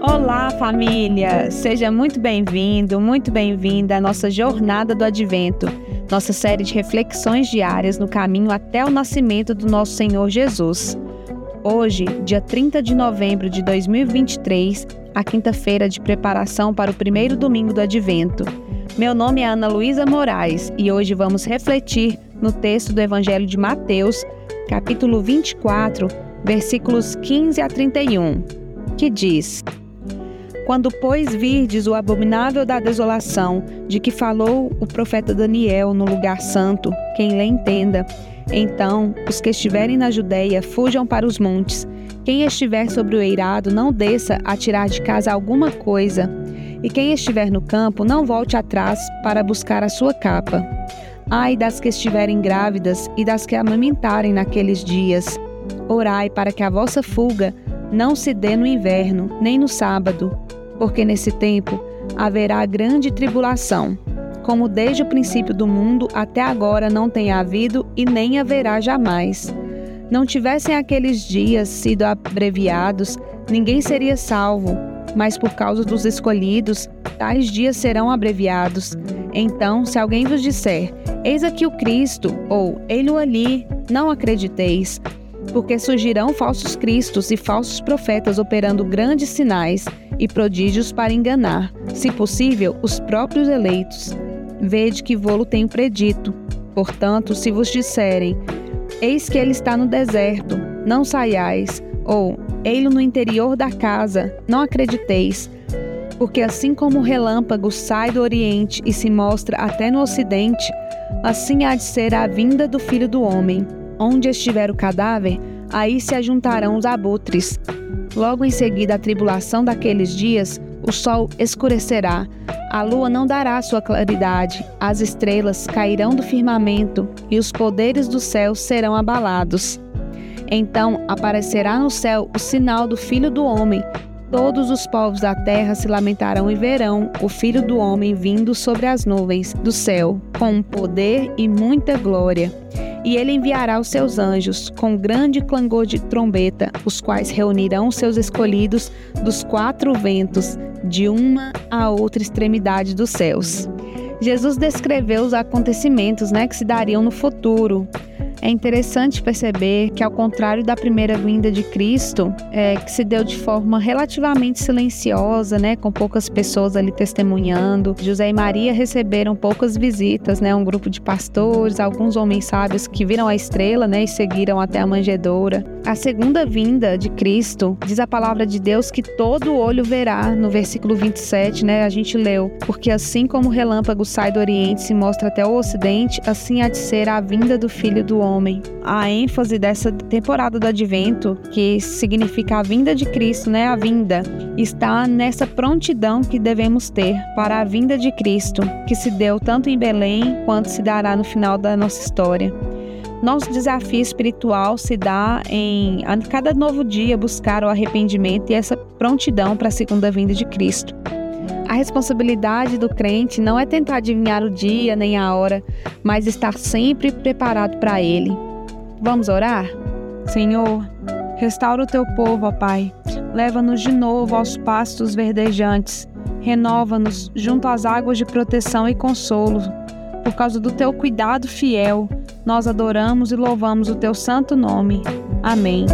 Olá, família! Seja muito bem-vindo, muito bem-vinda à nossa jornada do Advento, nossa série de reflexões diárias no caminho até o nascimento do nosso Senhor Jesus. Hoje, dia 30 de novembro de 2023, a quinta-feira de preparação para o primeiro domingo do Advento. Meu nome é Ana Luísa Moraes e hoje vamos refletir no texto do Evangelho de Mateus, capítulo 24, versículos 15 a 31, que diz: quando, pois, virdes o abominável da desolação, de que falou o profeta Daniel no lugar santo, quem lhe entenda. Então, os que estiverem na Judéia fujam para os montes. Quem estiver sobre o eirado, não desça a tirar de casa alguma coisa. E quem estiver no campo, não volte atrás para buscar a sua capa. Ai das que estiverem grávidas e das que amamentarem naqueles dias. Orai para que a vossa fuga não se dê no inverno, nem no sábado, porque nesse tempo haverá grande tribulação, como desde o princípio do mundo até agora não tem havido e nem haverá jamais. Não tivessem aqueles dias sido abreviados, ninguém seria salvo, mas por causa dos escolhidos, tais dias serão abreviados. Então, se alguém vos disser: Eis aqui o Cristo, ou Ei-lo ali, não acrediteis, porque surgirão falsos cristos e falsos profetas operando grandes sinais e prodígios para enganar, se possível, os próprios eleitos. Vede que vou-lo tenho predito. Portanto, se vos disserem, eis que ele está no deserto, não saiais, ou ei-lo no interior da casa, não acrediteis. Porque assim como o relâmpago sai do oriente e se mostra até no ocidente, assim há de ser a vinda do filho do homem. Onde estiver o cadáver, aí se ajuntarão os abutres. Logo em seguida a tribulação daqueles dias, o sol escurecerá, a lua não dará sua claridade, as estrelas cairão do firmamento e os poderes do céu serão abalados. Então aparecerá no céu o sinal do Filho do Homem. Todos os povos da terra se lamentarão e verão o Filho do Homem vindo sobre as nuvens do céu, com poder e muita glória. E ele enviará os seus anjos com grande clangor de trombeta, os quais reunirão seus escolhidos dos quatro ventos, de uma a outra extremidade dos céus. Jesus descreveu os acontecimentos né, que se dariam no futuro. É interessante perceber que, ao contrário da primeira vinda de Cristo, é, que se deu de forma relativamente silenciosa, né, com poucas pessoas ali testemunhando, José e Maria receberam poucas visitas, né, um grupo de pastores, alguns homens sábios que viram a estrela né, e seguiram até a manjedoura. A segunda vinda de Cristo, diz a palavra de Deus que todo olho verá, no versículo 27, né, a gente leu, porque assim como o relâmpago sai do Oriente e se mostra até o Ocidente, assim há de ser a vinda do Filho do Homem homem. A ênfase dessa temporada do advento, que significa a vinda de Cristo, né? A vinda, está nessa prontidão que devemos ter para a vinda de Cristo, que se deu tanto em Belém quanto se dará no final da nossa história. Nosso desafio espiritual se dá em a cada novo dia buscar o arrependimento e essa prontidão para a segunda vinda de Cristo. A responsabilidade do crente não é tentar adivinhar o dia nem a hora, mas estar sempre preparado para ele. Vamos orar? Senhor, restaura o teu povo, ó Pai. Leva-nos de novo aos pastos verdejantes. Renova-nos junto às águas de proteção e consolo. Por causa do teu cuidado fiel, nós adoramos e louvamos o teu santo nome. Amém.